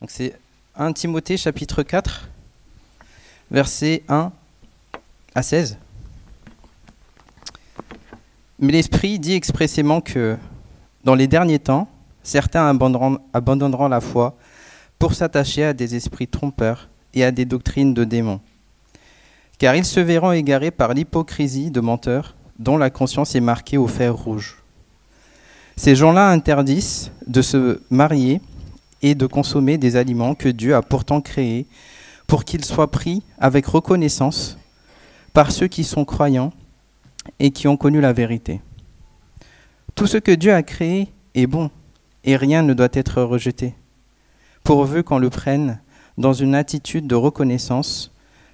Donc c'est 1 Timothée chapitre 4, versets 1 à 16. Mais l'Esprit dit expressément que dans les derniers temps, certains abandonneront la foi pour s'attacher à des esprits trompeurs et à des doctrines de démons. Car ils se verront égarés par l'hypocrisie de menteurs dont la conscience est marquée au fer rouge. Ces gens-là interdisent de se marier et de consommer des aliments que Dieu a pourtant créés pour qu'ils soient pris avec reconnaissance par ceux qui sont croyants et qui ont connu la vérité. Tout ce que Dieu a créé est bon et rien ne doit être rejeté, pourvu qu'on le prenne dans une attitude de reconnaissance,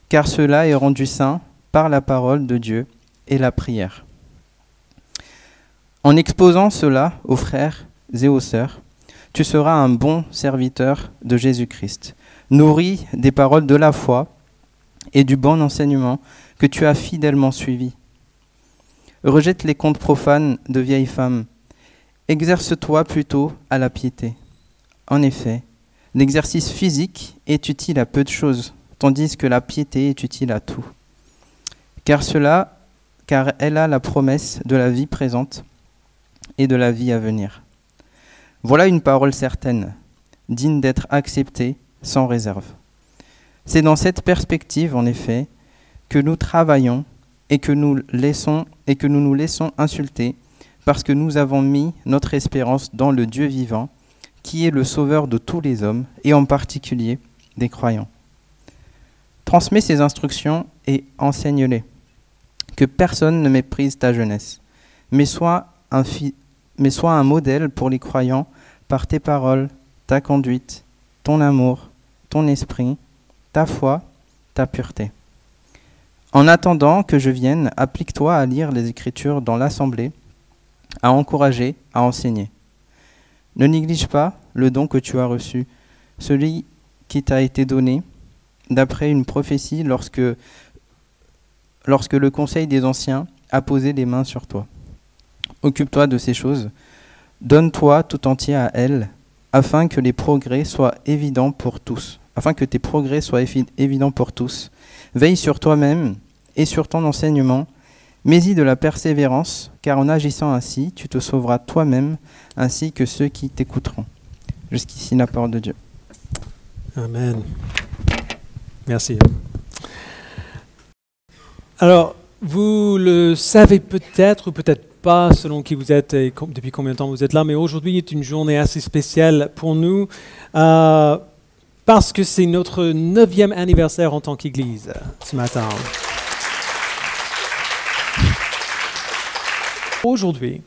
car cela est rendu saint par la parole de Dieu et la prière. En exposant cela aux frères et aux sœurs, tu seras un bon serviteur de Jésus-Christ, nourri des paroles de la foi et du bon enseignement que tu as fidèlement suivi. Rejette les contes profanes de vieilles femmes. Exerce-toi plutôt à la piété. En effet, l'exercice physique est utile à peu de choses, tandis que la piété est utile à tout. Car cela, car elle a la promesse de la vie présente et de la vie à venir. Voilà une parole certaine, digne d'être acceptée sans réserve. C'est dans cette perspective, en effet, que nous travaillons et que nous, laissons, et que nous nous laissons insulter parce que nous avons mis notre espérance dans le Dieu vivant, qui est le sauveur de tous les hommes, et en particulier des croyants. Transmets ces instructions et enseigne-les. Que personne ne méprise ta jeunesse, mais sois un, mais sois un modèle pour les croyants par tes paroles, ta conduite, ton amour, ton esprit, ta foi, ta pureté. En attendant que je vienne, applique-toi à lire les Écritures dans l'assemblée, à encourager, à enseigner. Ne néglige pas le don que tu as reçu, celui qui t'a été donné d'après une prophétie lorsque, lorsque le conseil des anciens a posé les mains sur toi. Occupe-toi de ces choses, donne-toi tout entier à elles, afin que les progrès soient évidents pour tous, afin que tes progrès soient évidents pour tous. Veille sur toi-même et sur ton enseignement, mais-y de la persévérance, car en agissant ainsi, tu te sauveras toi-même ainsi que ceux qui t'écouteront. Jusqu'ici la parole de Dieu. Amen. Merci. Alors, vous le savez peut-être ou peut-être pas selon qui vous êtes et depuis combien de temps vous êtes là, mais aujourd'hui est une journée assez spéciale pour nous euh, parce que c'est notre neuvième anniversaire en tant qu'Église ce matin. Aujourd'hui,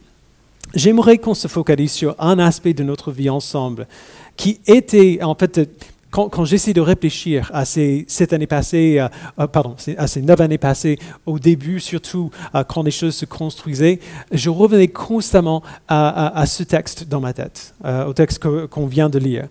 j'aimerais qu'on se focalise sur un aspect de notre vie ensemble qui était, en fait, quand, j'essaie de réfléchir à ces euh, euh, pardon, à ces neuf années passées, au début surtout, euh, quand les choses se construisaient, je revenais constamment à, ce texte dans ma tête, au texte qu'on vient de lire,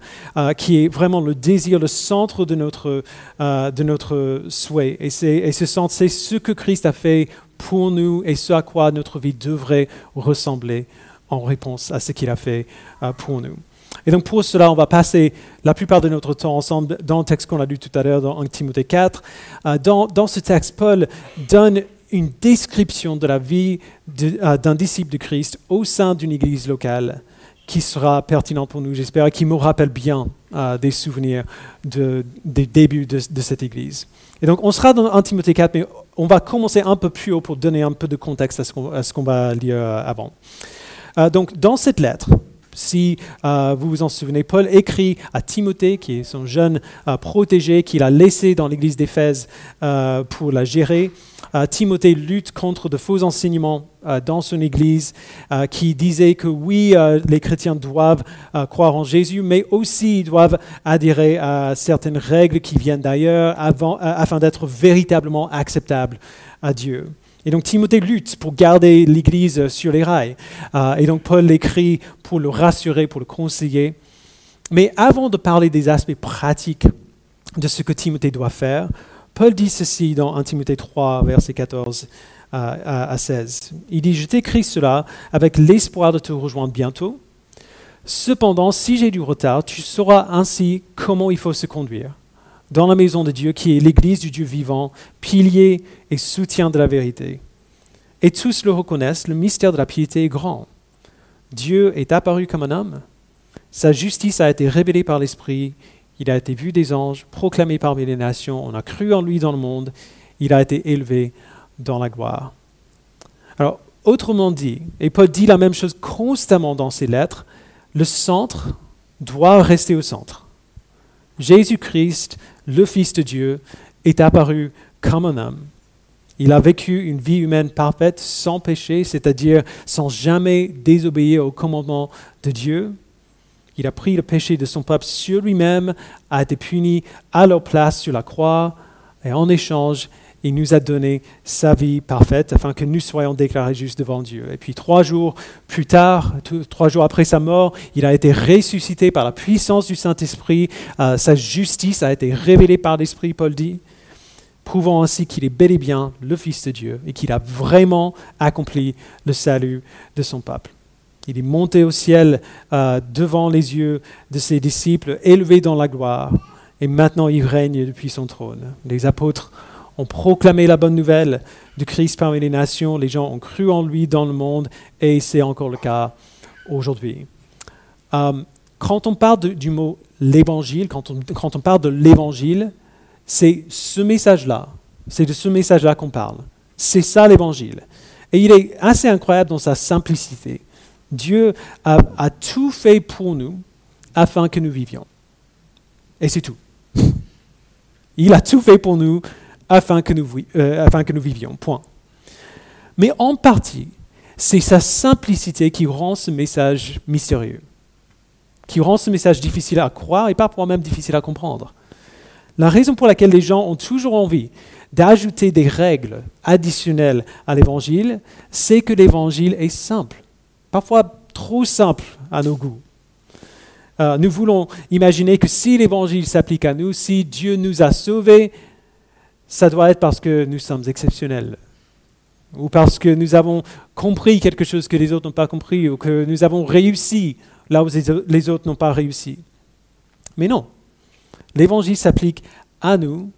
qui est vraiment le désir, le centre de notre, de notre souhait. Et, et ce centre, c'est ce que Christ a fait pour nous et ce à quoi notre vie devrait ressembler en réponse à ce qu'il a fait pour nous. Et donc pour cela, on va passer la plupart de notre temps ensemble dans le texte qu'on a lu tout à l'heure dans 1 Timothée 4. Euh, dans, ce texte, Paul donne une description de la vie euh, d'un disciple de Christ au sein d'une église locale qui sera pertinente pour nous, j'espère, et qui me rappelle bien euh, des souvenirs de, des débuts de, cette église. Et donc, on sera dans 1 Timothée 4, mais on va commencer un peu plus haut pour donner un peu de contexte à ce qu'on va lire avant. donc, dans cette lettre, si euh, vous vous en souvenez, Paul écrit à Timothée, qui est son jeune euh, protégé qu'il a laissé dans l'église d'Éphèse euh, pour la gérer. Timothée lutte contre de faux enseignements dans son église qui disaient que oui, les chrétiens doivent croire en Jésus, mais aussi ils doivent adhérer à certaines règles qui viennent d'ailleurs afin d'être véritablement acceptables à Dieu. Et donc Timothée lutte pour garder l'Église sur les rails. Euh, et donc Paul l'écrit pour le rassurer, pour le conseiller. Mais avant de parler des aspects pratiques de ce que Timothée doit faire, Paul dit ceci dans 1 Timothée 3, verset 14 à 16. Il dit, je t'écris cela avec l'espoir de te rejoindre bientôt, Cependant, si j'ai du retard, tu sauras ainsi comment il faut se conduire dans la maison de Dieu qui est l'Église du Dieu vivant, pilier et soutien de la vérité. Et tous le reconnaissent, le mystère de la piété est grand. Dieu est apparu comme un homme, sa justice a été révélée par l'Esprit, il a été vu des anges, proclamé parmi les nations, on a cru en lui dans le monde, il a été élevé dans la gloire. Alors, autrement dit, et Paul dit la même chose constamment dans ses lettres, le centre doit rester au centre. Jésus-Christ, le Fils de Dieu, est apparu comme un homme. Il a vécu une vie humaine parfaite, sans péché, c'est-à-dire sans jamais désobéir au commandement de Dieu. Il a pris le péché de son peuple sur lui-même, a été puni à leur place sur la croix, et en échange, il nous a donné sa vie parfaite afin que nous soyons déclarés justes devant Dieu. Et puis trois jours plus tard, trois jours après sa mort, il a été ressuscité par la puissance du Saint-Esprit. Euh, sa justice a été révélée par l'Esprit, Paul dit, prouvant ainsi qu'il est bel et bien le Fils de Dieu et qu'il a vraiment accompli le salut de son peuple. Il est monté au ciel euh, devant les yeux de ses disciples, élevé dans la gloire, et maintenant il règne depuis son trône. Les apôtres ont proclamé la bonne nouvelle du Christ parmi les nations, les gens ont cru en lui dans le monde, et c'est encore le cas aujourd'hui. Euh, quand on parle du mot l'évangile, quand on, quand on parle de l'évangile, c'est ce message-là, c'est de ce message-là qu'on parle. C'est ça l'évangile. Et il est assez incroyable dans sa simplicité. Dieu a, a, tout fait pour nous afin que nous vivions. Et c'est tout. Il a tout fait pour nous afin que nous, euh, afin que nous vivions. Point. Mais en partie, c'est sa simplicité qui rend ce message mystérieux, qui rend ce message difficile à croire et parfois même difficile à comprendre. La raison pour laquelle les gens ont toujours envie d'ajouter des règles additionnelles à l'évangile, c'est que l'évangile est simple, parfois trop simple à nos goûts. Euh, nous voulons imaginer que si l'évangile s'applique à nous, si Dieu nous a sauvés, ça doit être parce que nous sommes exceptionnels, ou parce que nous avons compris quelque chose que les autres n'ont pas compris, ou que nous avons réussi là où les autres n'ont pas réussi. Mais non, l'évangile s'applique à nous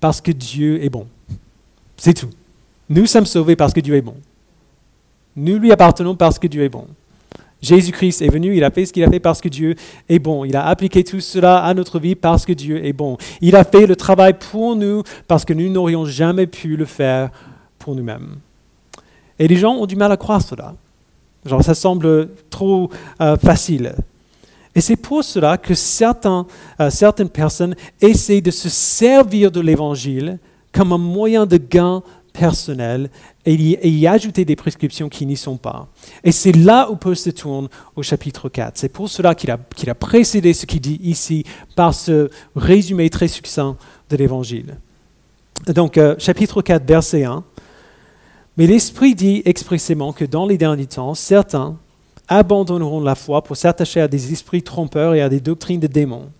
parce que Dieu est bon. C'est tout. Nous sommes sauvés parce que Dieu est bon. Nous lui appartenons parce que Dieu est bon. Jésus-Christ est venu, il a fait ce qu'il a fait parce que Dieu est bon. Il a appliqué tout cela à notre vie parce que Dieu est bon. Il a fait le travail pour nous parce que nous n'aurions jamais pu le faire pour nous-mêmes. Et les gens ont du mal à croire cela. Genre, ça semble trop euh, facile. Et c'est pour cela que certains, euh, certaines personnes essaient de se servir de l'Évangile comme un moyen de gain personnel et y, ajouter des prescriptions qui n'y sont pas. Et c'est là où Paul se tourne au chapitre 4. C'est pour cela qu'il a, précédé ce qu'il dit ici par ce résumé très succinct de l'Évangile. Donc, euh, chapitre 4, verset 1. Mais l'Esprit dit expressément que dans les derniers temps, certains abandonneront la foi pour s'attacher à des esprits trompeurs et à des doctrines de démons,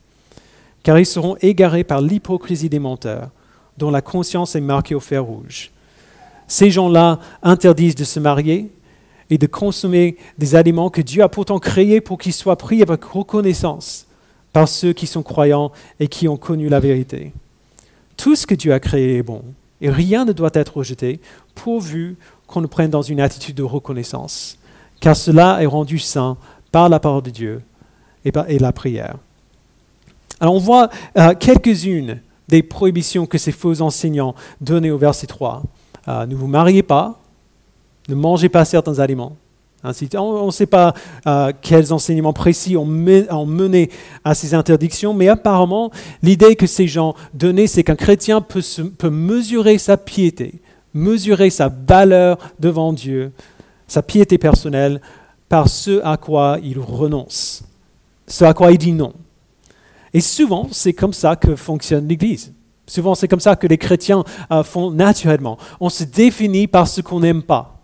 car ils seront égarés par l'hypocrisie des menteurs, dont la conscience est marquée au fer rouge. Ces gens-là interdisent de se marier et de consommer des aliments que Dieu a pourtant créés pour qu'ils soient pris avec reconnaissance par ceux qui sont croyants et qui ont connu la vérité. Tout ce que Dieu a créé est bon et rien ne doit être rejeté pourvu qu'on le prenne dans une attitude de reconnaissance, car cela est rendu saint par la parole de Dieu et par la prière. Alors on voit euh, quelques-unes des prohibitions que ces faux enseignants donnaient au verset 3. Euh, ne vous mariez pas, ne mangez pas certains aliments. on ne sait pas euh, quels enseignements précis ont, mené à ces interdictions, mais apparemment, l'idée que ces gens donnaient, c'est qu'un chrétien peut mesurer sa piété, mesurer sa valeur devant Dieu, sa piété personnelle, par ce à quoi il renonce, ce à quoi il dit non. Et souvent, c'est comme ça que fonctionne l'Église. Souvent, c'est comme ça que les chrétiens euh, font naturellement. On se définit par ce qu'on n'aime pas.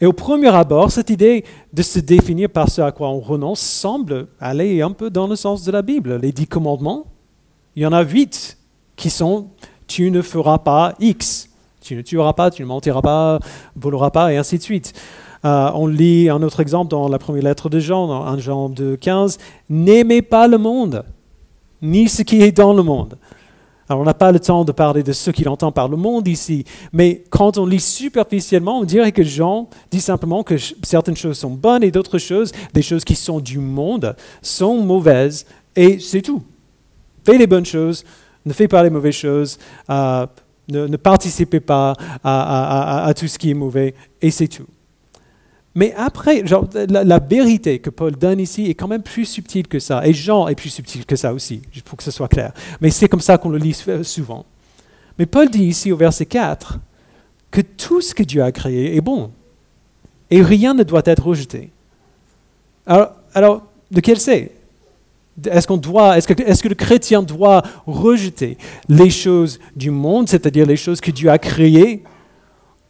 Et au premier abord, cette idée de se définir par ce à quoi on renonce semble aller un peu dans le sens de la Bible. Les dix commandements, il y en a huit qui sont tu ne feras pas X, tu ne tueras pas, tu ne mentiras pas, voleras pas, et ainsi de suite. Euh, on lit un autre exemple dans la première lettre de Jean, dans 1 Jean 2, 15. N'aimez pas le monde, ni ce qui est dans le monde. Alors, on n'a pas le temps de parler de ce qu'il entend par le monde ici, mais quand on lit superficiellement, on dirait que Jean dit simplement que certaines choses sont bonnes et d'autres choses, des choses qui sont du monde, sont mauvaises, et c'est tout. Fais les bonnes choses, ne fais pas les mauvaises choses, euh, ne, participez pas à tout ce qui est mauvais, et c'est tout. Mais après, la, vérité que Paul donne ici est quand même plus subtile que ça. Et Jean est plus subtil que ça aussi, pour que ce soit clair. Mais c'est comme ça qu'on le lit souvent. Mais Paul dit ici au verset 4 que tout ce que Dieu a créé est bon. Et rien ne doit être rejeté. Alors, alors de quel c'est? Est-ce, qu'on doit, est-ce que le chrétien doit rejeter les choses du monde, c'est-à-dire les choses que Dieu a créées,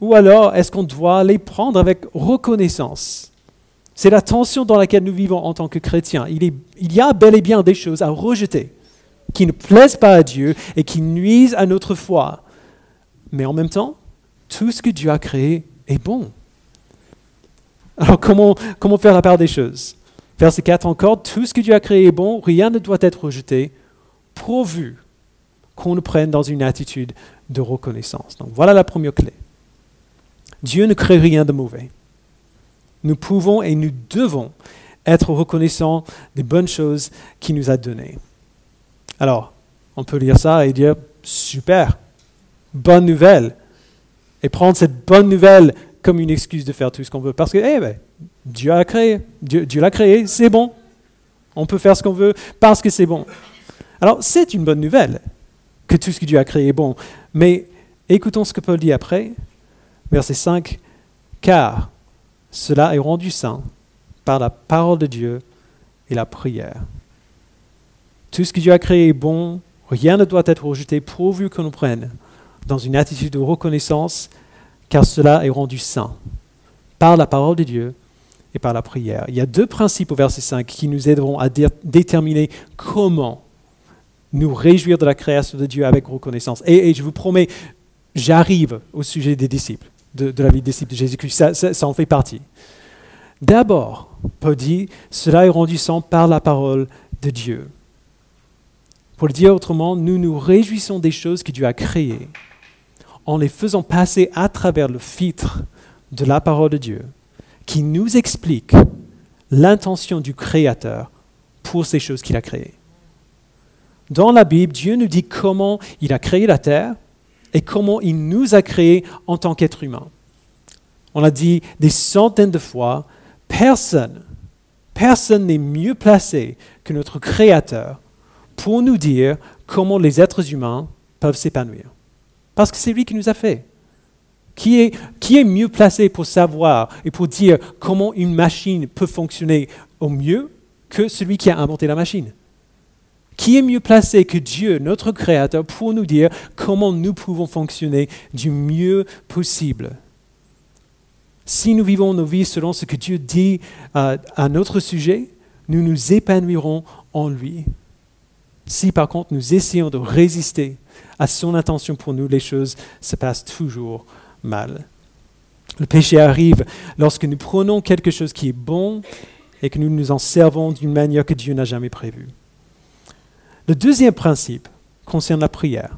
ou alors est-ce qu'on doit les prendre avec reconnaissance? C'est la tension dans laquelle nous vivons en tant que chrétiens. Il, y a bel et bien des choses à rejeter qui ne plaisent pas à Dieu et qui nuisent à notre foi. Mais en même temps, tout ce que Dieu a créé est bon. Alors comment, comment faire la part des choses? Verset 4 encore, tout ce que Dieu a créé est bon, rien ne doit être rejeté, pourvu qu'on le prenne dans une attitude de reconnaissance. Donc voilà la première clé. Dieu ne crée rien de mauvais. Nous pouvons et nous devons être reconnaissants des bonnes choses qu'il nous a données. Alors, on peut lire ça et dire, super, bonne nouvelle. Et prendre cette bonne nouvelle comme une excuse de faire tout ce qu'on veut. Parce que eh ben, Dieu a créé, Dieu, Dieu l'a créé, c'est bon. On peut faire ce qu'on veut parce que c'est bon. Alors, c'est une bonne nouvelle que tout ce que Dieu a créé est bon. Mais écoutons ce que Paul dit après. Verset 5, car cela est rendu saint par la parole de Dieu et la prière. Tout ce que Dieu a créé est bon, rien ne doit être rejeté pourvu qu'on nous prenne dans une attitude de reconnaissance, car cela est rendu saint par la parole de Dieu et par la prière. Il y a deux principes au verset 5 qui nous aideront à déterminer comment nous réjouir de la création de Dieu avec reconnaissance. et je vous promets, j'arrive au sujet des disciples de, la vie de disciple de Jésus-Christ. Ça, en fait partie. D'abord, Paul dit, cela est rendu sans par la parole de Dieu. Pour le dire autrement, nous nous réjouissons des choses que Dieu a créées en les faisant passer à travers le filtre de la parole de Dieu qui nous explique l'intention du Créateur pour ces choses qu'il a créées. Dans la Bible, Dieu nous dit comment il a créé la terre, et comment il nous a créés en tant qu'êtres humains. On a dit des centaines de fois, personne, personne n'est mieux placé que notre Créateur pour nous dire comment les êtres humains peuvent s'épanouir. Parce que c'est lui qui nous a fait. Qui est, qui est mieux placé pour savoir et pour dire comment une machine peut fonctionner au mieux que celui qui a inventé la machine? Qui est mieux placé que Dieu, notre Créateur, pour nous dire comment nous pouvons fonctionner du mieux possible Si nous vivons nos vies selon ce que Dieu dit euh, à notre sujet, nous nous épanouirons en lui. Si par contre nous essayons de résister à son intention pour nous, les choses se passent toujours mal. Le péché arrive lorsque nous prenons quelque chose qui est bon et que nous nous en servons d'une manière que Dieu n'a jamais prévue. Le deuxième principe concerne la prière.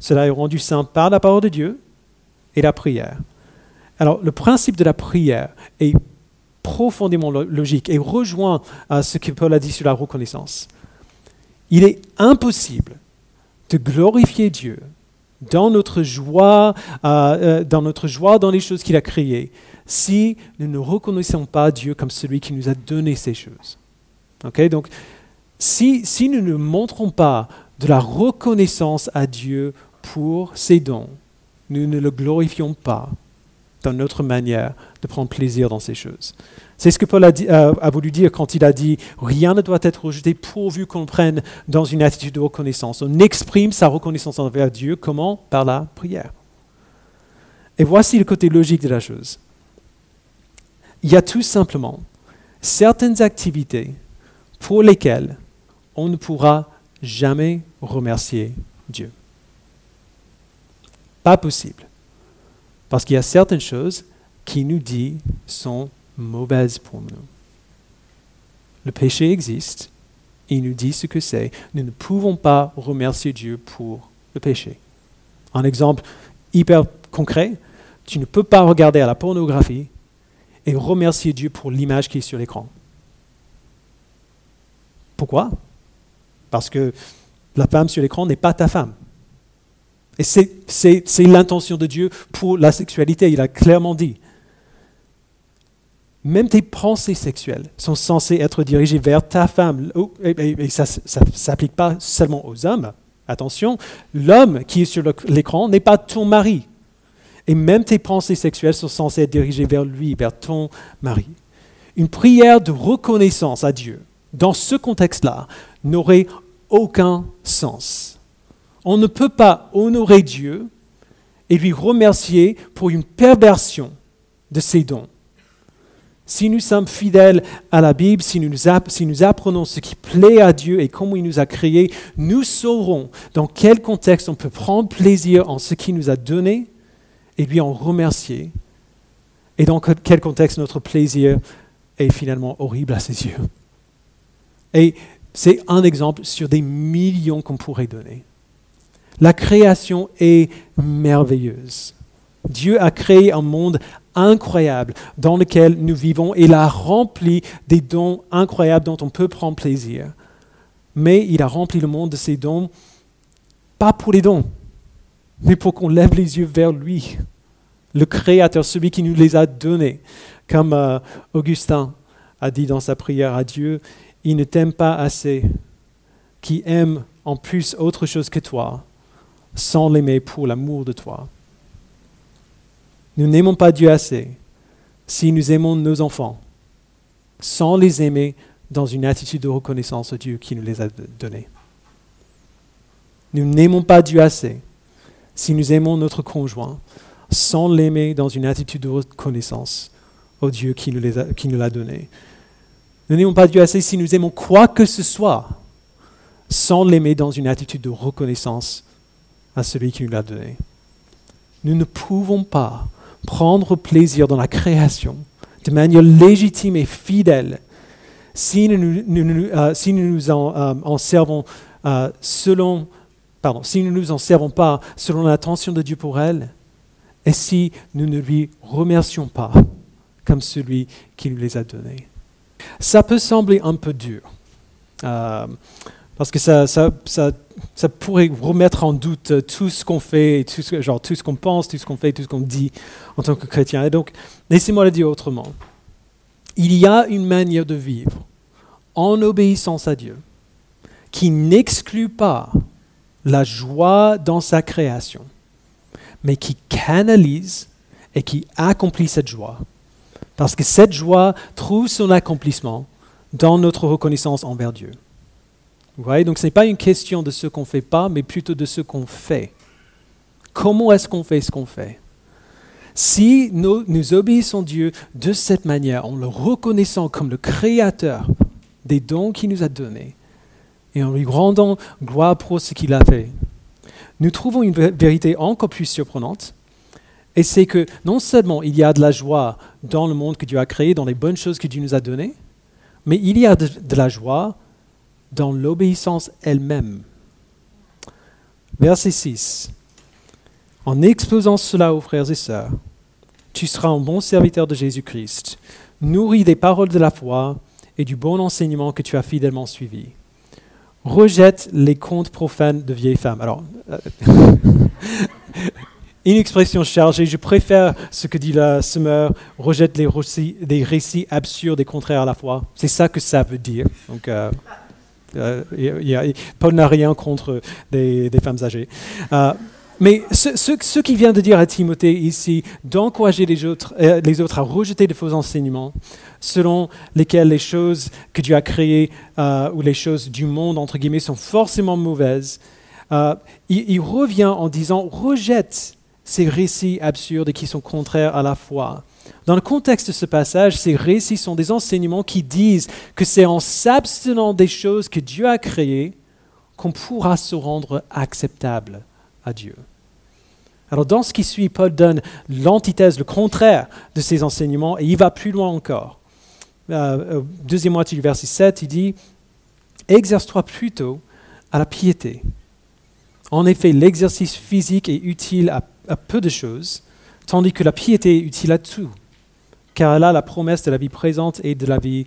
Cela est rendu simple par la parole de Dieu et la prière. Alors, le principe de la prière est profondément logique et rejoint à ce que Paul a dit sur la reconnaissance. Il est impossible de glorifier Dieu dans notre joie, euh, euh, dans notre joie dans les choses qu'il a créées, si nous ne reconnaissons pas Dieu comme celui qui nous a donné ces choses. Okay? Donc, si, nous ne montrons pas de la reconnaissance à Dieu pour ses dons, nous ne le glorifions pas dans notre manière de prendre plaisir dans ces choses. C'est ce que Paul a, euh, a, voulu dire quand il a dit Rien ne doit être rejeté pourvu qu'on prenne dans une attitude de reconnaissance. On exprime sa reconnaissance envers Dieu comment? Par la prière. Et voici le côté logique de la chose. Il y a tout simplement certaines activités pour lesquelles on ne pourra jamais remercier Dieu. Pas possible. Parce qu'il y a certaines choses qui nous dit sont mauvaises pour nous. Le péché existe, il nous dit ce que c'est. Nous ne pouvons pas remercier Dieu pour le péché. Un exemple hyper concret, tu ne peux pas regarder à la pornographie et remercier Dieu pour l'image qui est sur l'écran. Pourquoi? Parce que la femme sur l'écran n'est pas ta femme. Et c'est l'intention de Dieu pour la sexualité, il a clairement dit. Même tes pensées sexuelles sont censées être dirigées vers ta femme. Et, ça ne s'applique pas seulement aux hommes. Attention, l'homme qui est sur l'écran n'est pas ton mari. Et même tes pensées sexuelles sont censées être dirigées vers lui, vers ton mari. Une prière de reconnaissance à Dieu, dans ce contexte-là, n'aurait aucun sens. On ne peut pas honorer Dieu et lui remercier pour une perversion de ses dons. Si nous sommes fidèles à la Bible, si nous, nous, apprenons ce qui plaît à Dieu et comment il nous a créés, nous saurons dans quel contexte on peut prendre plaisir en ce qu'il nous a donné et lui en remercier, et dans quel contexte notre plaisir est finalement horrible à ses yeux. Et c'est un exemple sur des millions qu'on pourrait donner. La création est merveilleuse. Dieu a créé un monde incroyable dans lequel nous vivons et l'a rempli des dons incroyables dont on peut prendre plaisir. Mais il a rempli le monde de ces dons, pas pour les dons, mais pour qu'on lève les yeux vers lui, le Créateur, celui qui nous les a donnés. Comme euh, Augustin a dit dans sa prière à Dieu, il ne t'aime pas assez, qui aime en plus autre chose que toi, sans l'aimer pour l'amour de toi. Nous n'aimons pas Dieu assez si nous aimons nos enfants sans les aimer dans une attitude de reconnaissance au Dieu qui nous les a donnés. Nous n'aimons pas Dieu assez si nous aimons notre conjoint sans l'aimer dans une attitude de reconnaissance au Dieu qui nous l'a donné. Nous n'aimons pas Dieu assez si nous aimons quoi que ce soit sans l'aimer dans une attitude de reconnaissance à celui qui nous l'a donné. Nous ne pouvons pas prendre plaisir dans la création de manière légitime et fidèle si nous, nous, euh, si nous nous en, euh, servons euh, selon, pardon, si nous nous en servons pas selon l'attention de Dieu pour elle, et si nous ne lui remercions pas comme celui qui nous les a donnés. Ça peut sembler un peu dur, parce que ça, ça, ça ça pourrait remettre en doute euh, tout ce qu'on fait, tout ce, genre, tout ce qu'on pense, tout ce qu'on fait, tout ce qu'on dit en tant que chrétien. Et donc, laissez-moi le dire autrement. Il y a une manière de vivre en obéissance à Dieu qui n'exclut pas la joie dans sa création, mais qui canalise et qui accomplit cette joie. Parce que cette joie trouve son accomplissement dans notre reconnaissance envers Dieu. Vous voyez, donc ce n'est pas une question de ce qu'on ne fait pas, mais plutôt de ce qu'on fait. Comment est-ce qu'on fait ce qu'on fait? Si nous, nous obéissons Dieu de cette manière, en le reconnaissant comme le créateur des dons qu'il nous a donnés, et en lui rendant gloire pour ce qu'il a fait, nous trouvons une vérité encore plus surprenante, et c'est que non seulement il y a de la joie dans le monde que Dieu a créé, dans les bonnes choses que Dieu nous a données, mais il y a de, la joie dans l'obéissance elle-même. Verset 6. En exposant cela aux frères et sœurs, tu seras un bon serviteur de Jésus-Christ, nourri des paroles de la foi et du bon enseignement que tu as fidèlement suivi. Rejette les contes profanes de vieilles femmes. Alors, euh, une expression chargée, je préfère ce que dit la semeur, rejette les récits, des récits absurdes et contraires à la foi. C'est ça que ça veut dire. Donc, euh, euh, Paul n'a rien contre des, femmes âgées. Euh, mais ce, ce, qu'il vient de dire à Timothée ici, d'encourager les autres, euh, les autres à rejeter de faux enseignements, selon lesquels les choses que Dieu a créées ou les choses du monde, entre guillemets, sont forcément mauvaises, il, revient en disant, rejette ces récits absurdes qui sont contraires à la foi. Dans le contexte de ce passage, ces récits sont des enseignements qui disent que c'est en s'abstenant des choses que Dieu a créées qu'on pourra se rendre acceptable à Dieu. Alors dans ce qui suit, Paul donne l'antithèse, le contraire de ces enseignements, et il va plus loin encore. Euh, deuxième moitié du verset 7, il dit, Exerce-toi plutôt à la piété. En effet, l'exercice physique est utile à, à peu de choses, tandis que la piété est utile à tout, car elle a la promesse de la vie présente et de la vie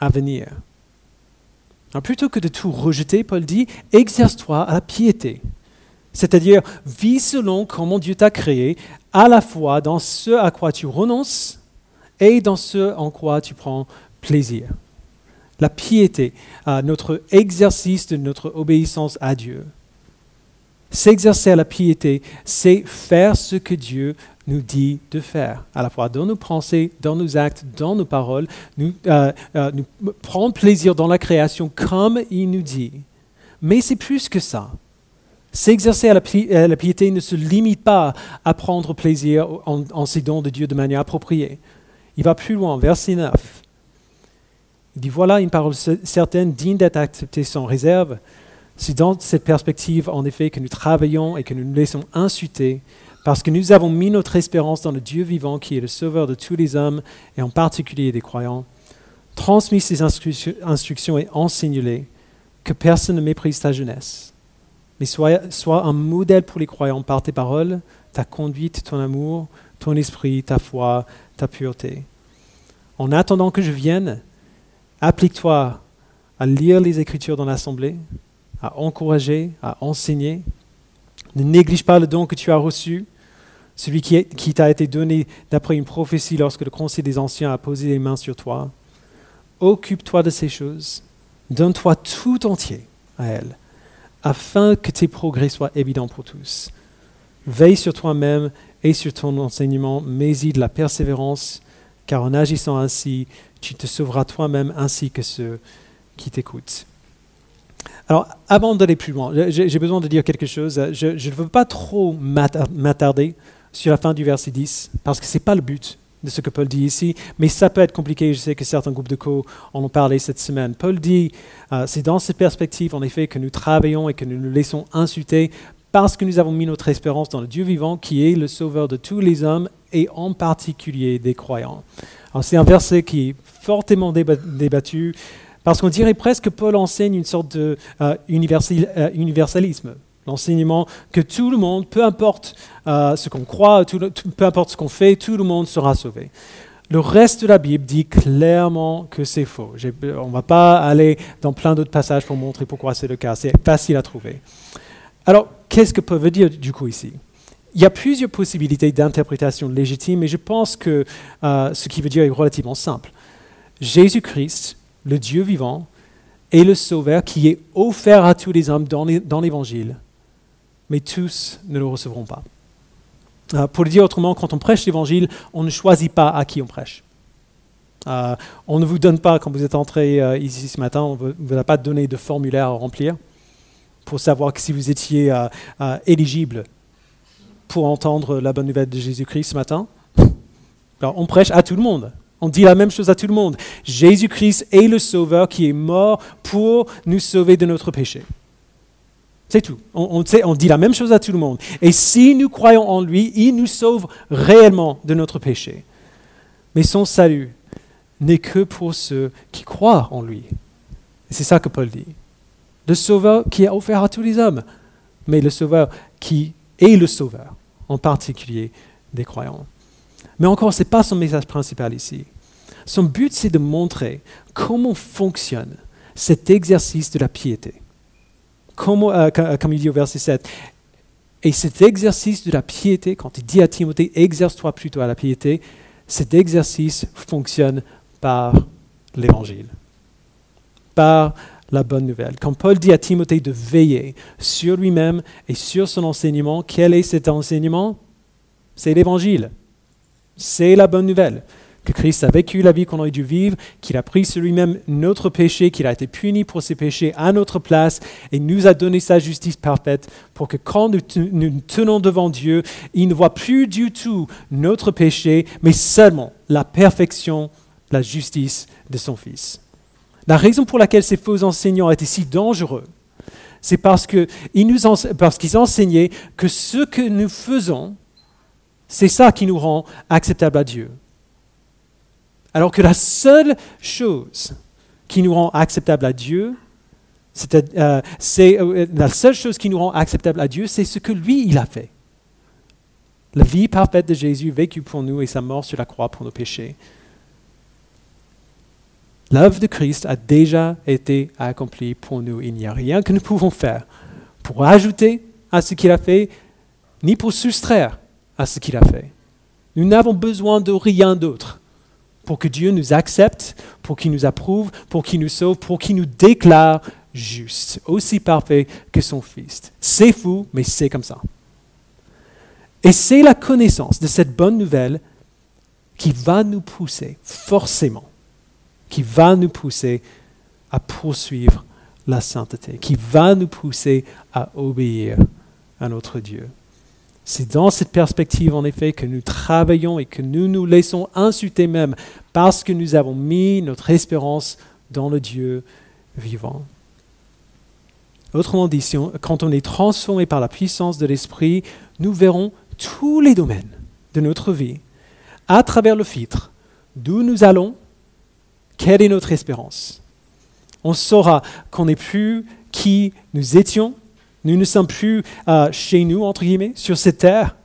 à venir. Plutôt que de tout rejeter, Paul dit, exerce-toi à la piété. C'est-à-dire, vis selon comment Dieu t'a créé, à la fois dans ce à quoi tu renonces et dans ce en quoi tu prends plaisir. La piété, notre exercice de notre obéissance à Dieu. S'exercer à la piété, c'est faire ce que Dieu nous dit de faire, à la fois dans nos pensées, dans nos actes, dans nos paroles, nous, euh, euh, prendre plaisir dans la création comme il nous dit. Mais c'est plus que ça. S'exercer à, la piété ne se limite pas à prendre plaisir en, ces dons de Dieu de manière appropriée. Il va plus loin, verset 9. Il dit, voilà une parole certaine, digne d'être acceptée sans réserve. C'est dans cette perspective, en effet, que nous travaillons et que nous nous laissons insulter, parce que nous avons mis notre espérance dans le Dieu vivant qui est le sauveur de tous les hommes, et en particulier des croyants. Transmis ses instructions et enseigne-les, que personne ne méprise ta jeunesse mais sois, un modèle pour les croyants par tes paroles, ta conduite, ton amour, ton esprit, ta foi, ta pureté. En attendant que je vienne, applique-toi à lire les Écritures dans l'Assemblée, à encourager, à enseigner. Ne néglige pas le don que tu as reçu, celui qui, t'a été donné d'après une prophétie lorsque le Conseil des Anciens a posé les mains sur toi. Occupe-toi de ces choses. Donne-toi tout entier à elles afin que tes progrès soient évidents pour tous. Veille sur toi-même et sur ton enseignement, mets-y de la persévérance, car en agissant ainsi, tu te sauveras toi-même ainsi que ceux qui t'écoutent. Alors, avant d'aller plus loin, j'ai besoin de dire quelque chose. Je ne veux pas trop m'attarder sur la fin du verset 10, parce que ce n'est pas le but de ce que Paul dit ici, mais ça peut être compliqué. Je sais que certains groupes de co en ont parlé cette semaine. Paul dit, euh, c'est dans cette perspective, en effet, que nous travaillons et que nous nous laissons insulter parce que nous avons mis notre espérance dans le Dieu vivant qui est le sauveur de tous les hommes et en particulier des croyants. c'est un verset qui est fortement débattu parce qu'on dirait presque que Paul enseigne une sorte de euh, euh, universalisme L'enseignement que tout le monde, peu importe euh, ce qu'on croit, peu importe ce qu'on fait, tout le monde sera sauvé. Le reste de la Bible dit clairement que c'est faux. On ne va pas aller dans plein d'autres passages pour montrer pourquoi c'est le cas. C'est facile à trouver. Alors, qu'est-ce que Paul veut dire du coup ici? Il y a plusieurs possibilités d'interprétation légitime, et je pense que ce qu'il veut dire est relativement simple. Jésus-Christ, le Dieu vivant, est le Sauveur qui est offert à tous les hommes dans l'Évangile mais tous ne le recevront pas. Euh, pour le dire autrement, quand on prêche l'Évangile, on ne choisit pas à qui on prêche. Euh, on ne vous donne pas, quand vous êtes entré euh, ici ce matin, on ne vous a pas donné de formulaire à remplir pour savoir si vous étiez éligible pour entendre la bonne nouvelle de Jésus-Christ ce matin. On prêche à tout le monde. On dit la même chose à tout le monde. Jésus-Christ est le Sauveur qui est mort pour nous sauver de notre péché. C'est tout. On, dit la même chose à tout le monde. Et si nous croyons en lui, il nous sauve réellement de notre péché. Mais son salut n'est que pour ceux qui croient en lui. C'est ça que Paul dit. Le sauveur qui est offert à tous les hommes, mais le sauveur qui est le sauveur, en particulier des croyants. Mais encore, ce n'est pas son message principal ici. Son but, c'est de montrer comment fonctionne cet exercice de la piété. Euh, euh, comme, il dit au verset 7. Et cet exercice de la piété, quand il dit à Timothée, exerce-toi plutôt à la piété, cet exercice fonctionne par l'évangile, par la bonne nouvelle. Quand Paul dit à Timothée de veiller sur lui-même et sur son enseignement, quel est cet enseignement? C'est l'évangile. C'est la bonne nouvelle que Christ a vécu la vie qu'on aurait dû vivre, qu'il a pris sur lui-même notre péché, qu'il a été puni pour ses péchés à notre place et nous a donné sa justice parfaite pour que quand nous, nous tenons devant Dieu, il ne voit plus du tout notre péché, mais seulement la perfection, la justice de son Fils. La raison pour laquelle ces faux enseignants étaient si dangereux, C'est parce qu'ils parce qu'ils enseignaient que ce que nous faisons, c'est ça qui nous rend acceptables à Dieu. Alors que la seule chose qui nous rend acceptables à Dieu, c'est euh, euh, la seule chose qui nous rend acceptables à Dieu, c'est ce que lui, il a fait. La vie parfaite de Jésus vécue pour nous et sa mort sur la croix pour nos péchés. L'œuvre de Christ a déjà été accomplie pour nous. Il n'y a rien que nous pouvons faire pour ajouter à ce qu'il a fait, ni pour soustraire à ce qu'il a fait. Nous n'avons besoin de rien d'autre pour que Dieu nous accepte, pour qu'il nous approuve, pour qu'il nous sauve, pour qu'il nous déclare juste, aussi parfait que son Fils. C'est fou, mais c'est comme ça. Et c'est la connaissance de cette bonne nouvelle qui va nous pousser forcément qui va nous pousser à poursuivre la sainteté, qui va nous pousser à obéir à notre Dieu. C'est dans cette perspective, en effet, que nous travaillons et que nous nous laissons insulter même parce que nous avons mis notre espérance dans le Dieu vivant. Autrement dit, quand on est transformé par la puissance de l'Esprit, nous verrons tous les domaines de notre vie à travers le filtre d'où nous allons quelle est notre espérance On saura qu'on n'est plus qui nous étions, nous ne sommes plus euh, chez nous, entre guillemets, sur cette terre.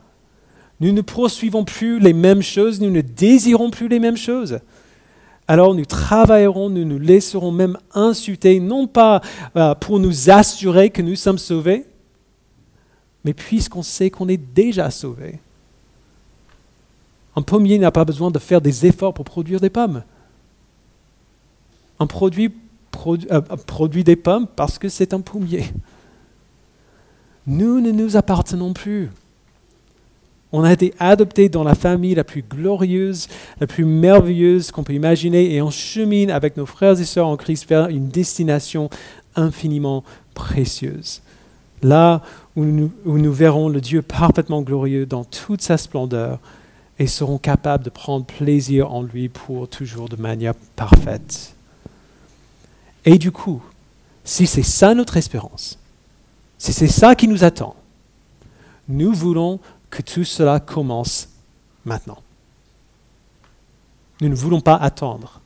Nous ne poursuivons plus les mêmes choses, nous ne désirons plus les mêmes choses. Alors nous travaillerons, nous nous laisserons même insulter, non pas euh, pour nous assurer que nous sommes sauvés, mais puisqu'on sait qu'on est déjà sauvés. Un pommier n'a pas besoin de faire des efforts pour produire des pommes un produit euh, produit des pommes parce que c'est un pommier. Nous ne nous appartenons plus. On a été adoptés dans la famille la plus glorieuse, la plus merveilleuse qu'on peut imaginer et on chemine avec nos frères et sœurs en Christ vers une destination infiniment précieuse. Là où nous, où nous verrons le Dieu parfaitement glorieux dans toute sa splendeur et serons capables de prendre plaisir en lui pour toujours de manière parfaite. Et du coup, si c'est ça notre espérance, c'est ça qui nous attend, nous voulons que tout cela commence maintenant. Nous ne voulons pas attendre.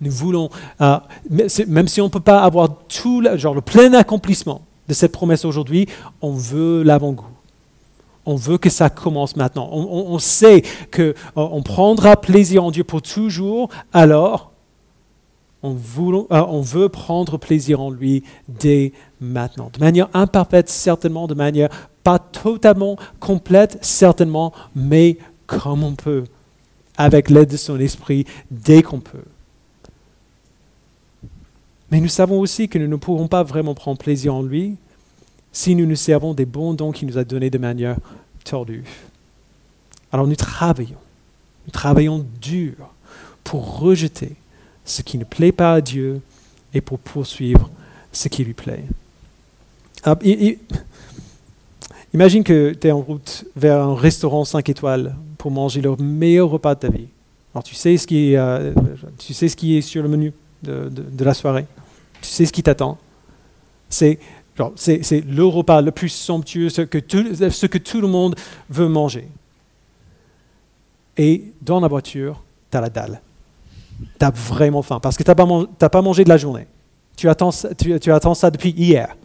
Nous voulons, euh, même si on ne peut pas avoir tout, genre le plein accomplissement de cette promesse aujourd'hui, on veut l'avant-goût. On veut que ça commence maintenant. On, on sait qu'on prendra plaisir en Dieu pour toujours, alors euh, on, veut prendre plaisir en lui dès maintenant. De manière imparfaite, certainement, de manière pas totalement complète, certainement, mais comme on peut, avec l'aide de son esprit, dès qu'on peut. Mais nous savons aussi que nous ne pourrons pas vraiment prendre plaisir en lui si nous nous servons des bons dons qu'il nous a donnés de manière tordue. Alors nous travaillons, nous travaillons dur pour rejeter ce qui ne plaît pas à Dieu et pour poursuivre ce qui lui plaît. Ah, imagine que tu es en route vers un restaurant 5 étoiles pour manger le meilleur repas de ta vie. Alors tu sais ce qui est, euh, tu sais ce qui est sur le menu de, la soirée. Tu sais ce qui t'attend. C'est c'est le repas le plus somptueux, que, ce que tout le monde veut manger. Et dans la voiture, tu as la dalle tu as vraiment faim parce que tu n'as pas, mangé de la journée. Tu attends, tu, attends ça depuis hier.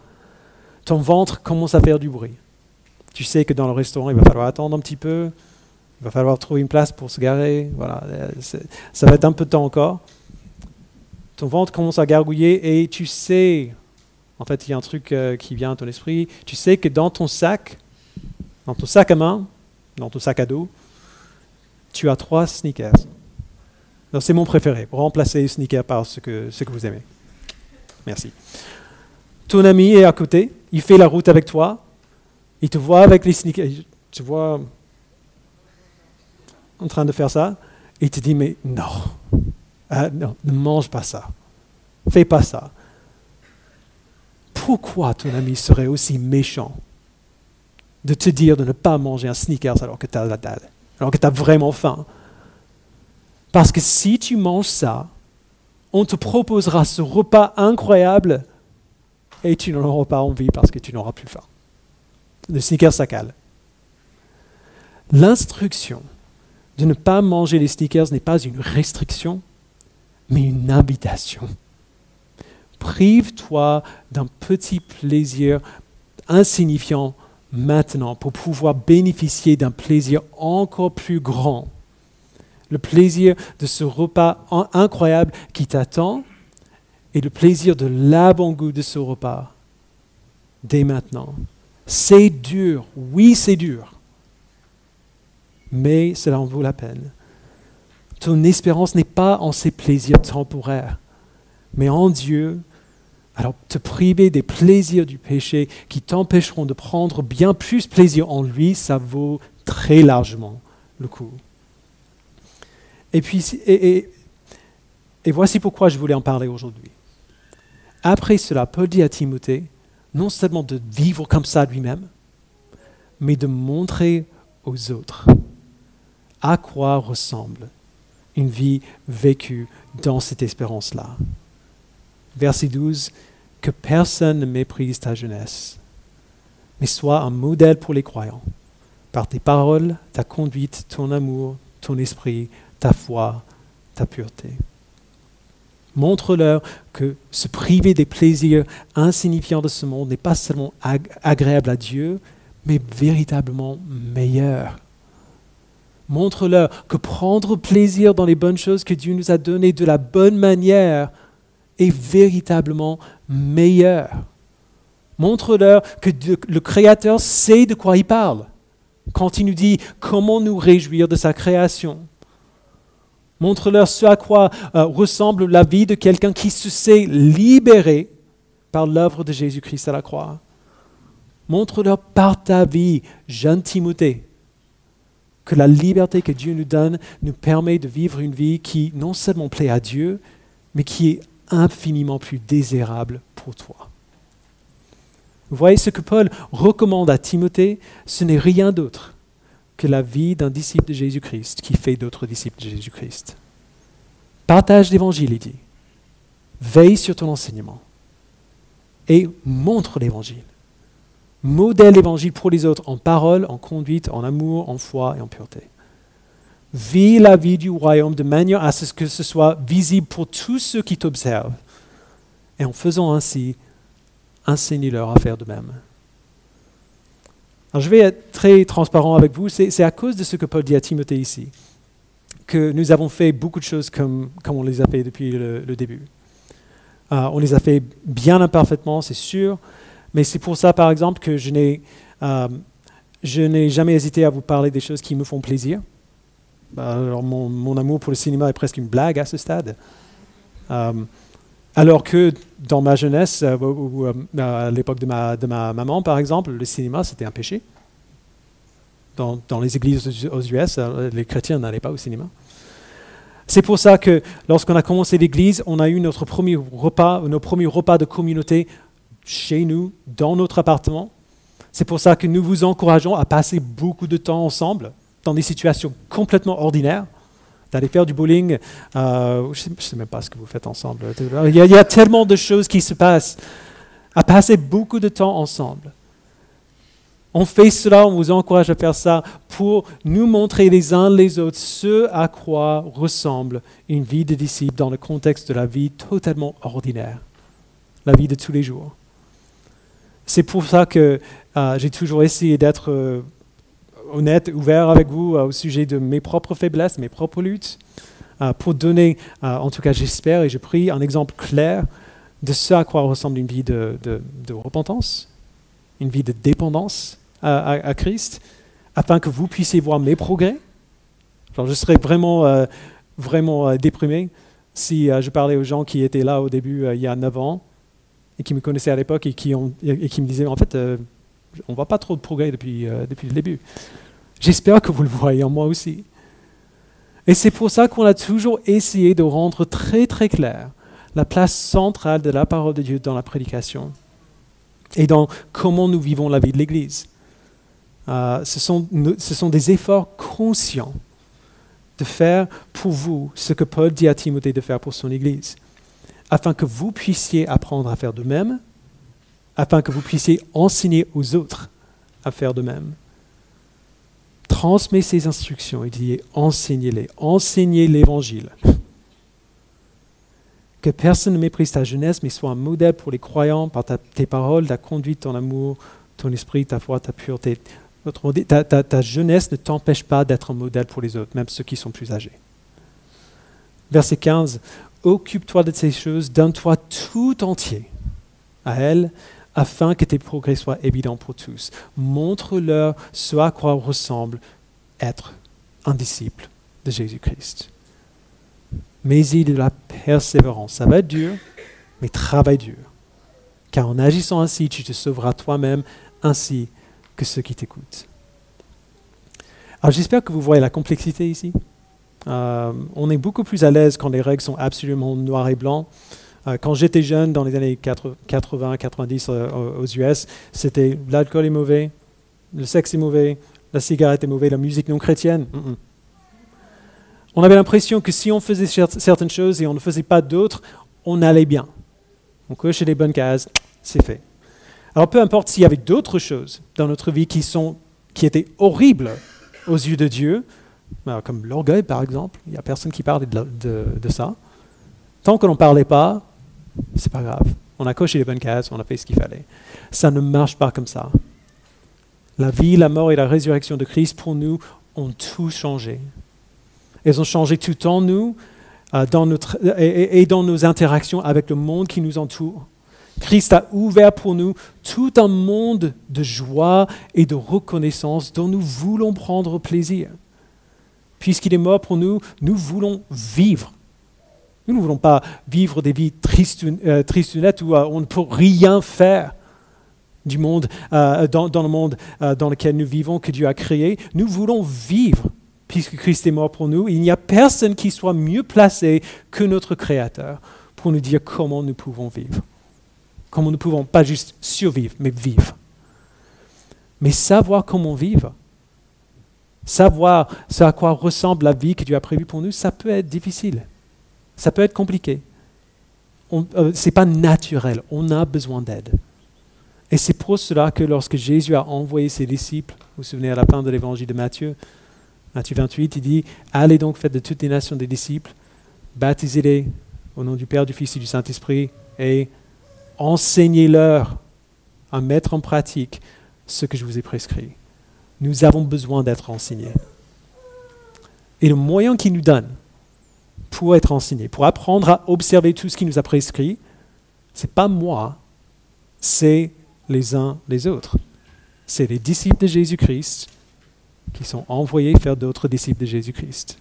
Ton ventre commence à faire du bruit. Tu sais que dans le restaurant, il va falloir attendre un petit peu. Il va falloir trouver une place pour se garer. Voilà, ça va être un peu de temps encore. Ton ventre commence à gargouiller et tu sais, en fait, il y a un truc euh, qui vient à ton esprit. Tu sais que dans ton sac, dans ton sac à main, dans ton sac à dos, tu as trois sneakers. C'est mon préféré, pour remplacer sneaker par ce que, ce que vous aimez. Merci. Ton ami est à côté, il fait la route avec toi, il te voit avec les sneakers, tu vois en train de faire ça, il te dit, mais non, ah, non, ne mange pas ça, fais pas ça. Pourquoi ton ami serait aussi méchant de te dire de ne pas manger un sneakers alors que tu as la dalle, alors que tu as vraiment faim? Parce que si tu manges ça, on te proposera ce repas incroyable et tu n'en auras pas envie parce que tu n'auras plus faim. Le sneaker, ça cale. L'instruction de ne pas manger les sneakers n'est pas une restriction, mais une invitation. Prive-toi d'un petit plaisir insignifiant maintenant pour pouvoir bénéficier d'un plaisir encore plus grand. Le plaisir de ce repas incroyable qui t'attend et le plaisir de l'abon-goût de ce repas dès maintenant. C'est dur, oui c'est dur, mais cela en vaut la peine. Ton espérance n'est pas en ces plaisirs temporaires, mais en Dieu. Alors te priver des plaisirs du péché qui t'empêcheront de prendre bien plus plaisir en lui, ça vaut très largement le coup. Et puis, et, voici pourquoi je voulais en parler aujourd'hui. Après cela, Paul dit à Timothée, non seulement de vivre comme ça lui-même, mais de montrer aux autres à quoi ressemble une vie vécue dans cette espérance-là. Verset 12, que personne ne méprise ta jeunesse, mais sois un modèle pour les croyants, par tes paroles, ta conduite, ton amour, ton esprit, ta foi, ta pureté. Montre-leur que se priver des plaisirs insignifiants de ce monde n'est pas seulement agréable à Dieu, mais véritablement meilleur. Montre-leur que prendre plaisir dans les bonnes choses que Dieu nous a données de la bonne manière est véritablement meilleur. Montre-leur que le Créateur sait de quoi il parle quand il nous dit comment nous réjouir de sa création. Montre-leur ce à quoi euh, ressemble la vie de quelqu'un qui se sait libéré par l'œuvre de Jésus-Christ à la croix. Montre-leur par ta vie, jeune Timothée, que la liberté que Dieu nous donne nous permet de vivre une vie qui non seulement plaît à Dieu, mais qui est infiniment plus désirable pour toi. Vous voyez ce que Paul recommande à Timothée, ce n'est rien d'autre que la vie d'un disciple de Jésus-Christ qui fait d'autres disciples de Jésus-Christ. Partage l'évangile, il dit. Veille sur ton enseignement et montre l'évangile. Modèle l'évangile pour les autres en parole, en conduite, en amour, en foi et en pureté. Vis la vie du royaume de manière à ce que ce soit visible pour tous ceux qui t'observent. Et en faisant ainsi, enseigne-leur à faire de même je vais être très transparent avec vous. C'est à cause de ce que Paul dit à Timothée ici que nous avons fait beaucoup de choses comme, on les a fait depuis le, début. Euh, on les a fait bien imparfaitement, c'est sûr, mais c'est pour ça, par exemple, que je n'ai euh, jamais hésité à vous parler des choses qui me font plaisir. Bah, alors mon, amour pour le cinéma est presque une blague à ce stade. Euh, alors que dans ma jeunesse, euh, ou, euh, à l'époque de ma, maman, par exemple, le cinéma, c'était un péché. Dans, dans, les églises aux US, euh, les chrétiens n'allaient pas au cinéma. C'est pour ça que lorsqu'on a commencé l'église, on a eu notre premier repas, nos premiers repas de communauté chez nous, dans notre appartement. C'est pour ça que nous vous encourageons à passer beaucoup de temps ensemble, dans des situations complètement ordinaires d'aller faire du bowling. Euh, je ne sais, même pas ce que vous faites ensemble. Il y, a, tellement de choses qui se passent. À passer beaucoup de temps ensemble. On fait cela, on vous encourage à faire ça pour nous montrer les uns les autres ce à quoi ressemble une vie de disciple dans le contexte de la vie totalement ordinaire, la vie de tous les jours. C'est pour ça que euh, j'ai toujours essayé d'être euh, honnête, ouvert avec vous euh, au sujet de mes propres faiblesses, mes propres luttes, euh, pour donner, euh, en tout cas j'espère et je prie, un exemple clair de ce à quoi ressemble une vie de, repentance, une vie de dépendance à, Christ, afin que vous puissiez voir mes progrès. je serais vraiment, vraiment déprimé si je parlais aux gens qui étaient là au début, il y a 9 ans, et qui me connaissaient à l'époque et, qui me disaient, en fait, on ne voit pas trop de progrès depuis, depuis le début. J'espère que vous le voyez en moi aussi. Et c'est pour ça qu'on a toujours essayé de rendre très très clair la place centrale de la parole de Dieu dans la prédication et dans comment nous vivons la vie de l'Église. Euh, ce, sont, ce sont des efforts conscients de faire pour vous ce que Paul dit à Timothée de faire pour son Église, afin que vous puissiez apprendre à faire de même afin que vous puissiez enseigner aux autres à faire de même. Transmets ces instructions, il dit enseignez-les, enseignez l'évangile. Que personne ne méprise ta jeunesse, mais soit un modèle pour les croyants par tes paroles, ta conduite, ton amour, ton esprit, ta foi, ta pureté. Ta jeunesse ne t'empêche pas d'être un modèle pour les autres, même ceux qui sont plus âgés. Verset 15. Occupe-toi de ces choses, donne-toi tout entier à elles, afin que tes progrès soient évidents pour tous. Montre-leur ce à quoi ressemble être un disciple de Jésus-Christ. Mais-y de la persévérance. Ça va être dur, mais travaille dur. Car en agissant ainsi, tu te sauveras toi-même ainsi que ceux qui t'écoutent. Alors j'espère que vous voyez la complexité ici. Euh, on est beaucoup plus à l'aise quand les règles sont absolument noires et blancs. Euh, quand j'étais jeune, dans les années 80-90 euh, aux US, c'était l'alcool est mauvais, le sexe est mauvais, la cigarette est mauvaise, la musique non chrétienne. On avait l'impression que si on faisait certaines choses et on ne faisait pas d'autres, on allait bien. On cochait les bonnes cases, c'est fait. Alors peu importe s'il y avait d'autres choses dans notre vie qui, sont, qui étaient horribles aux yeux de Dieu, euh, comme l'orgueil par exemple, il n'y a personne qui parlait de, ça. Tant que l'on ne parlait pas, c'est pas grave. On a coché les bonnes cases, on a fait ce qu'il fallait. Ça ne marche pas comme ça. La vie, la mort et la résurrection de Christ pour nous ont tout changé. Elles ont changé tout en nous euh, dans notre, et, dans nos interactions avec le monde qui nous entoure. Christ a ouvert pour nous tout un monde de joie et de reconnaissance dont nous voulons prendre plaisir. Puisqu'il est mort pour nous, nous voulons vivre nous ne voulons pas vivre des vies tristes, euh, où euh, on ne peut rien faire du monde, euh, dans, le monde dans lequel nous vivons, que Dieu a créé. Nous voulons vivre, puisque Christ est mort pour nous. Il n'y a personne qui soit mieux placé que notre Créateur pour nous dire comment nous pouvons vivre. Comment nous pouvons pas juste survivre, mais vivre. Mais savoir comment vivre, savoir ce à quoi ressemble la vie que Dieu a prévue pour nous, ça peut être difficile. Ça peut être compliqué. Euh, Ce n'est pas naturel. On a besoin d'aide. Et c'est pour cela que lorsque Jésus a envoyé ses disciples, vous vous souvenez à la fin de l'évangile de Matthieu, Matthieu 28, il dit, Allez donc, faites de toutes les nations des disciples, baptisez-les au nom du Père, du Fils et du Saint-Esprit, et enseignez-leur à mettre en pratique ce que je vous ai prescrit. Nous avons besoin d'être enseignés. Et le moyen qu'il nous donne, pour être enseigné, pour apprendre à observer tout ce qui nous a prescrit, c'est pas moi, c'est les uns les autres. C'est les disciples de Jésus-Christ qui sont envoyés faire d'autres disciples de Jésus-Christ.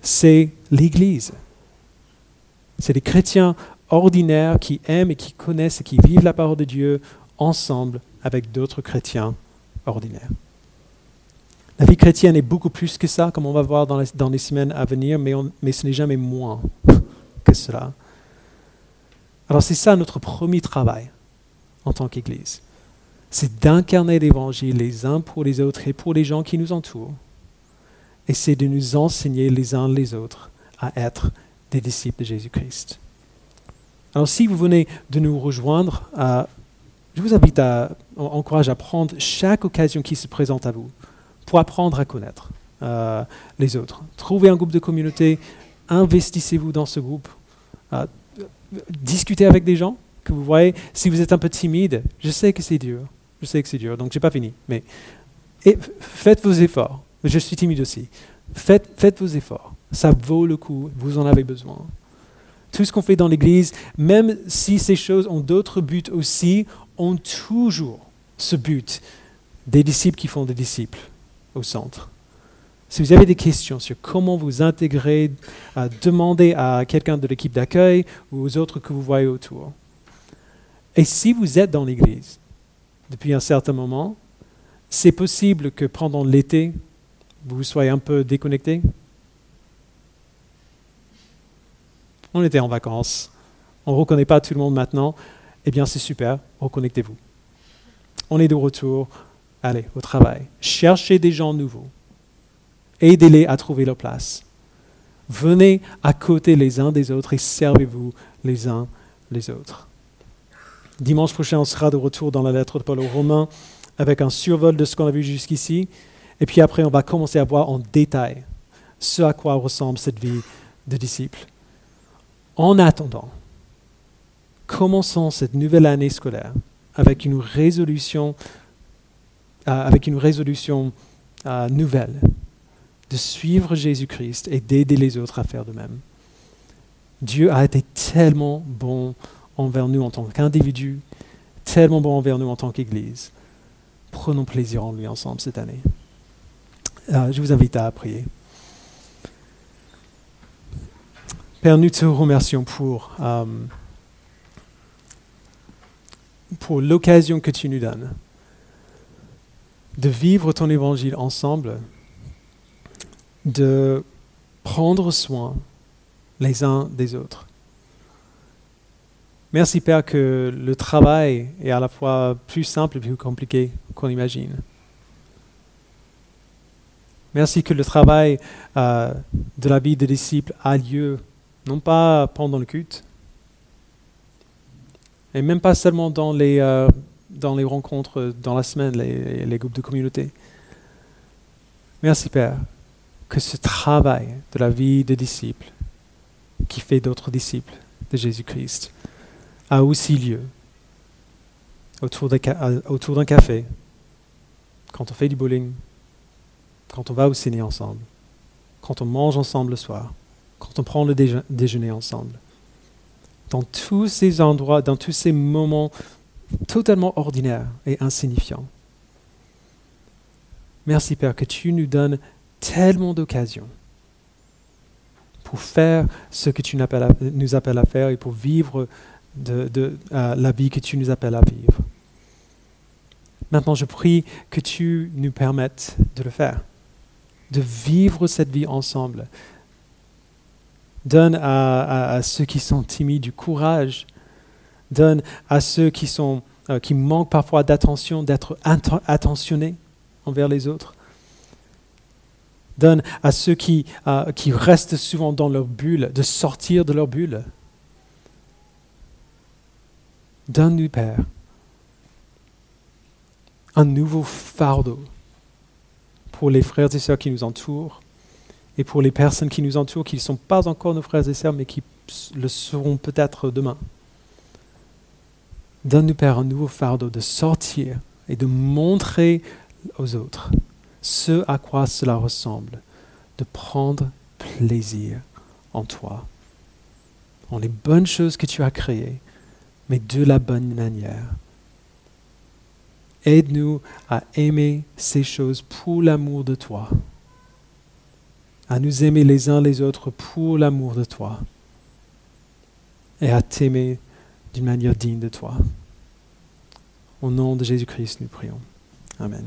C'est l'Église. C'est les chrétiens ordinaires qui aiment et qui connaissent et qui vivent la parole de Dieu ensemble avec d'autres chrétiens ordinaires. La vie chrétienne est beaucoup plus que ça, comme on va voir dans les, semaines à venir, mais, ce n'est jamais moins que cela. Alors c'est ça notre premier travail en tant qu'Église. C'est d'incarner l'Évangile les uns pour les autres et pour les gens qui nous entourent. Et c'est de nous enseigner les uns les autres à être des disciples de Jésus-Christ. Alors si vous venez de nous rejoindre, euh, je vous invite à, encourage à prendre chaque occasion qui se présente à vous pour apprendre à connaître euh, les autres. Trouvez un groupe de communauté, investissez-vous dans ce groupe, euh, discutez avec des gens que vous voyez. Si vous êtes un peu timide, je sais que c'est dur, je sais que c'est dur, donc je n'ai pas fini, mais et faites vos efforts. Je suis timide aussi. Faites vos efforts. Ça vaut le coup, vous en avez besoin. Tout ce qu'on fait dans l'Église, même si ces choses ont d'autres buts aussi, ont toujours ce but des disciples qui font des disciples centre. Si vous avez des questions sur comment vous intégrer, demandez à quelqu'un de l'équipe d'accueil ou aux autres que vous voyez autour. Et si vous êtes dans l'Église depuis un certain moment, c'est possible que pendant l'été, vous soyez un peu déconnecté. On était en vacances, on ne reconnaît pas tout le monde maintenant. Eh bien, c'est super, reconnectez-vous. On est de retour, Allez, au travail. Cherchez des gens nouveaux. Aidez-les à trouver leur place. Venez à côté les uns des autres et servez-vous les uns les autres. Dimanche prochain, on sera de retour dans la lettre de Paul aux Romains avec un survol de ce qu'on a vu jusqu'ici. Et puis après, on va commencer à voir en détail ce à quoi ressemble cette vie de disciple. En attendant, commençons cette nouvelle année scolaire avec une résolution, avec une résolution euh, nouvelle de suivre Jésus-Christ et d'aider les autres à faire de même. Dieu a été tellement bon envers nous en tant qu'individu, tellement bon envers nous en tant qu'Église. Prenons plaisir en lui ensemble cette année. Euh, je vous invite à prier. Père, nous te remercions pour, euh, pour l'occasion que tu nous donnes de vivre ton évangile ensemble, de prendre soin les uns des autres. Merci Père que le travail est à la fois plus simple et plus compliqué qu'on imagine. Merci que le travail euh, de la vie des disciples a lieu, non pas pendant le culte, et même pas seulement dans les, euh, dans les rencontres dans la semaine, les, groupes de communauté. Merci Père que ce travail de la vie des disciples, qui fait d'autres disciples de Jésus-Christ, a aussi lieu autour d'un café, quand on fait du bowling, quand on va au ciné ensemble, quand on mange ensemble le soir, quand on prend le déjeuner ensemble. Dans tous ces endroits, dans tous ces moments totalement ordinaires et insignifiants. Merci Père que tu nous donnes tellement d'occasions pour faire ce que tu nous appelles à faire et pour vivre la vie que tu nous appelles à vivre. Maintenant, je prie que tu nous permettes de le faire, de vivre cette vie ensemble. Donne à, ceux qui sont timides du courage. Donne à ceux qui, sont, euh, qui manquent parfois d'attention d'être attentionnés envers les autres. Donne à ceux qui, euh, qui restent souvent dans leur bulle de sortir de leur bulle. Donne-nous, Père, un nouveau fardeau pour les frères et sœurs qui nous entourent et pour les personnes qui nous entourent, qui ne sont pas encore nos frères et sœurs, mais qui le seront peut-être demain. Donne-nous, Père, un nouveau fardeau de sortir et de montrer aux autres ce à quoi cela ressemble, de prendre plaisir en toi, en les bonnes choses que tu as créées, mais de la bonne manière. Aide-nous à aimer ces choses pour l'amour de toi, à nous aimer les uns les autres pour l'amour de toi, et à t'aimer d'une manière digne de toi. Au nom de Jésus-Christ, nous prions. Amen.